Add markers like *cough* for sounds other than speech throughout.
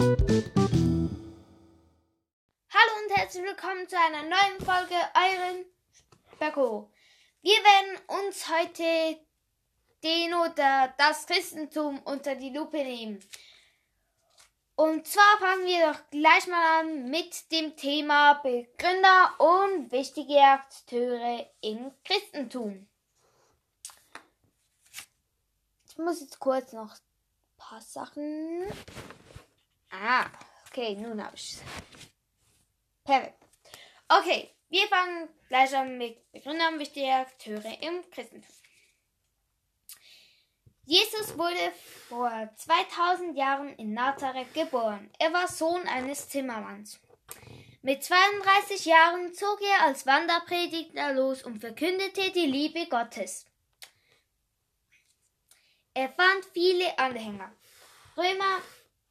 Hallo und herzlich willkommen zu einer neuen Folge euren Specko. Wir werden uns heute den oder das Christentum unter die Lupe nehmen. Und zwar fangen wir doch gleich mal an mit dem Thema Begründer und wichtige Akteure im Christentum. Ich muss jetzt kurz noch ein paar Sachen. Ah, okay, nun habe ich es. Perfekt. Okay, wir fangen gleich an mit Begründer und wichtige Akteure im Christentum. Jesus wurde vor 2000 Jahren in Nazareth geboren. Er war Sohn eines Zimmermanns. Mit 32 Jahren zog er als Wanderprediger los und verkündete die Liebe Gottes. Er fand viele Anhänger. Römer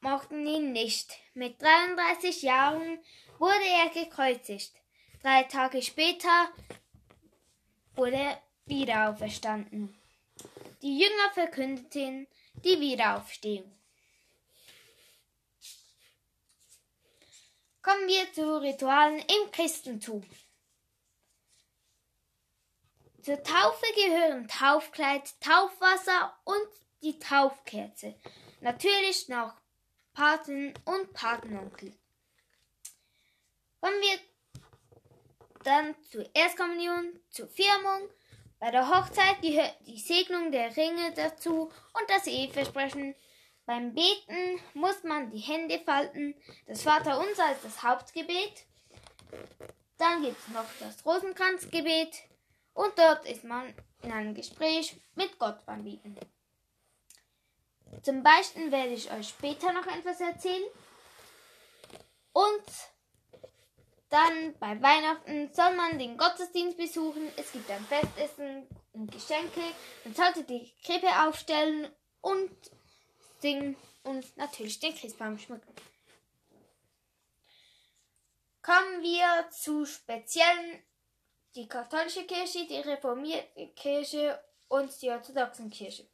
mochten ihn nicht. Mit 33 Jahren wurde er gekreuzigt. Drei Tage später wurde er wieder auferstanden. Die Jünger verkündeten die Wiederaufstehung. Kommen wir zu Ritualen im Christentum. Zur Taufe gehören Taufkleid, Taufwasser und die Taufkerze. Natürlich noch Paten und Patenonkel. Kommen wir dann zur Erstkommunion, zur Firmung, bei der Hochzeit gehört die Segnung der Ringe dazu und das Eheversprechen. Beim Beten muss man die Hände falten. Das Vaterunser ist das Hauptgebet. Dann gibt es noch das Rosenkranzgebet und dort ist man in einem Gespräch mit Gott beim Beten. Zum Beispiel werde ich euch später noch etwas erzählen. Und dann bei Weihnachten soll man den Gottesdienst besuchen. Es gibt ein Festessen und Geschenke. Man sollte die Krippe aufstellen und singen und natürlich den Christbaum schmücken. Kommen wir zu speziellen die katholische Kirche, die reformierte Kirche und die orthodoxen Kirche.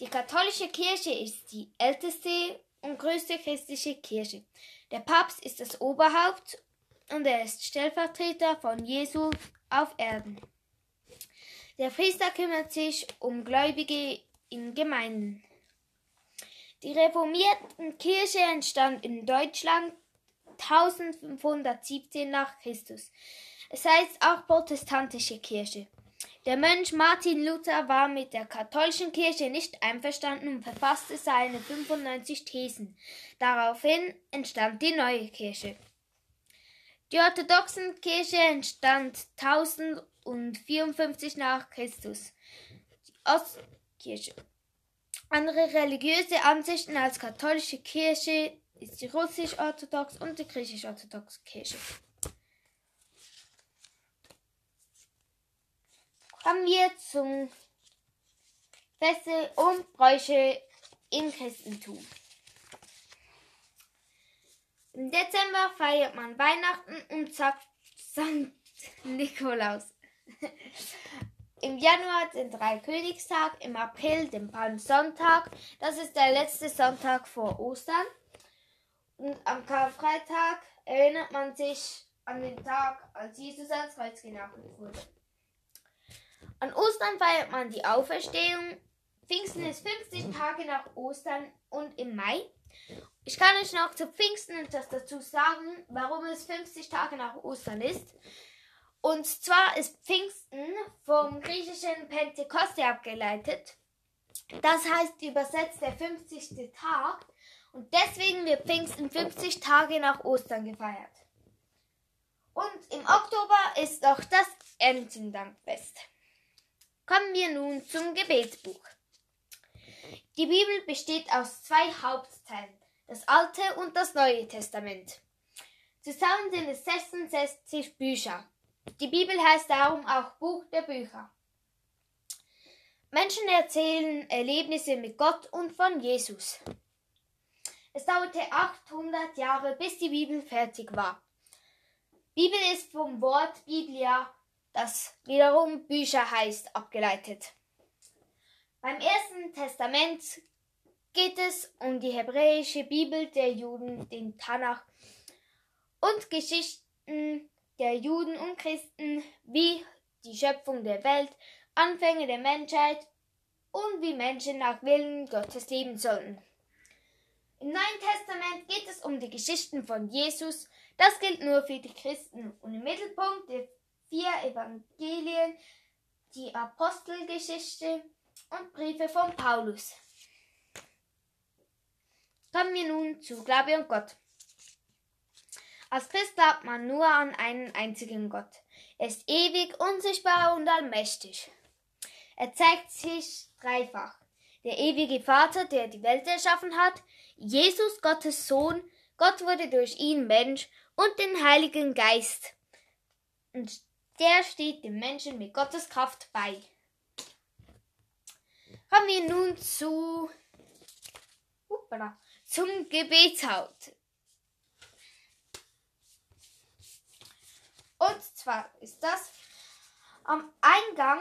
Die katholische Kirche ist die älteste und größte christliche Kirche. Der Papst ist das Oberhaupt und er ist Stellvertreter von Jesu auf Erden. Der Priester kümmert sich um Gläubige in Gemeinden. Die reformierte Kirche entstand in Deutschland 1517 nach Christus. Es heißt auch protestantische Kirche. Der Mönch Martin Luther war mit der katholischen Kirche nicht einverstanden und verfasste seine 95 Thesen. Daraufhin entstand die neue Kirche. Die orthodoxe Kirche entstand 1054 nach Christus. Die Ostkirche. Andere religiöse Ansichten als katholische Kirche ist die russisch-orthodox und die griechisch-orthodoxe Kirche. Kommen wir zum Feste und Bräuche im Christentum. Im Dezember feiert man Weihnachten und sagt St. Nikolaus. *laughs* Im Januar den Dreikönigstag, im April den Palmsonntag. Das ist der letzte Sonntag vor Ostern. Und am Karfreitag erinnert man sich an den Tag, als Jesus ans Kreuz genagelt wurde. An Ostern feiert man die Auferstehung. Pfingsten ist 50 Tage nach Ostern und im Mai ich kann euch noch zu Pfingsten etwas dazu sagen, warum es 50 Tage nach Ostern ist. Und zwar ist Pfingsten vom griechischen Pentekoste abgeleitet. Das heißt übersetzt der 50. Tag. Und deswegen wird Pfingsten 50 Tage nach Ostern gefeiert. Und im Oktober ist auch das Erntendankfest. Kommen wir nun zum Gebetsbuch. Die Bibel besteht aus zwei Hauptteilen das Alte und das Neue Testament. Zusammen sind es 66 Bücher. Die Bibel heißt darum auch Buch der Bücher. Menschen erzählen Erlebnisse mit Gott und von Jesus. Es dauerte 800 Jahre, bis die Bibel fertig war. Bibel ist vom Wort Biblia, das wiederum Bücher heißt, abgeleitet. Beim ersten Testament geht es um die hebräische Bibel der Juden, den Tanach und Geschichten der Juden und Christen wie die Schöpfung der Welt, Anfänge der Menschheit und wie Menschen nach Willen Gottes leben sollten. Im Neuen Testament geht es um die Geschichten von Jesus. Das gilt nur für die Christen. Und im Mittelpunkt der vier Evangelien die Apostelgeschichte und Briefe von Paulus. Kommen wir nun zu Glaube und Gott. Als Christ glaubt man nur an einen einzigen Gott. Er ist ewig, unsichtbar und allmächtig. Er zeigt sich dreifach. Der ewige Vater, der die Welt erschaffen hat, Jesus, Gottes Sohn, Gott wurde durch ihn Mensch und den Heiligen Geist. Und der steht dem Menschen mit Gottes Kraft bei. Kommen wir nun zu Hoppala, zum Gebetshaupt. Und zwar ist das am Eingang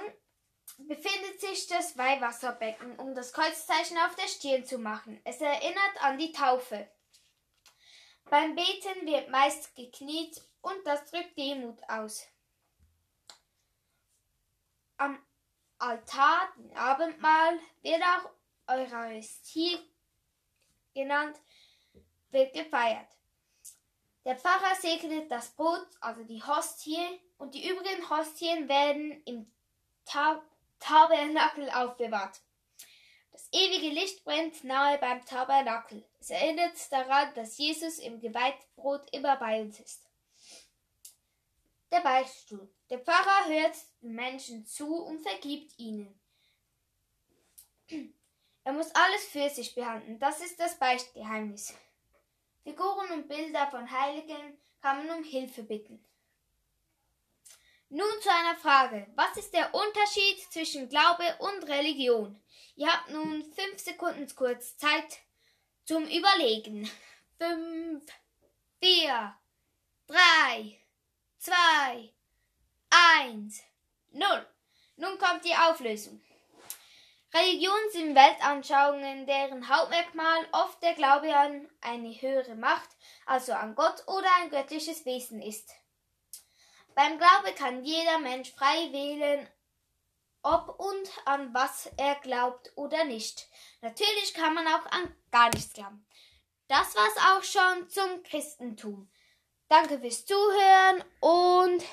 befindet sich das Weihwasserbecken, um das Kreuzzeichen auf der Stirn zu machen. Es erinnert an die Taufe. Beim Beten wird meist gekniet und das drückt Demut aus. Am Altar, dem Abendmahl, wird auch Eucharistie genannt, wird gefeiert. Der Pfarrer segnet das Brot, also die Hostie, und die übrigen Hostien werden im Tab Tabernakel aufbewahrt. Das ewige Licht brennt nahe beim Tabernakel. Es erinnert daran, dass Jesus im Geweihbrot immer bei uns ist. Der Beichtstuhl. Der Pfarrer hört Menschen zu und vergibt ihnen. Er muss alles für sich behandeln. Das ist das Beichtgeheimnis. Figuren und Bilder von Heiligen kann man um Hilfe bitten. Nun zu einer Frage. Was ist der Unterschied zwischen Glaube und Religion? Ihr habt nun fünf Sekunden kurz Zeit zum Überlegen. Fünf, vier, drei, zwei, eins, null. Nun kommt die Auflösung. Religion sind Weltanschauungen, deren Hauptmerkmal oft der Glaube an eine höhere Macht, also an Gott oder ein göttliches Wesen ist. Beim Glaube kann jeder Mensch frei wählen, ob und an was er glaubt oder nicht. Natürlich kann man auch an gar nichts glauben. Das war's auch schon zum Christentum. Danke fürs Zuhören und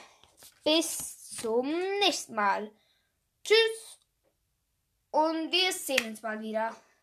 bis zum nächsten Mal. Tschüss und wir sehen uns mal wieder.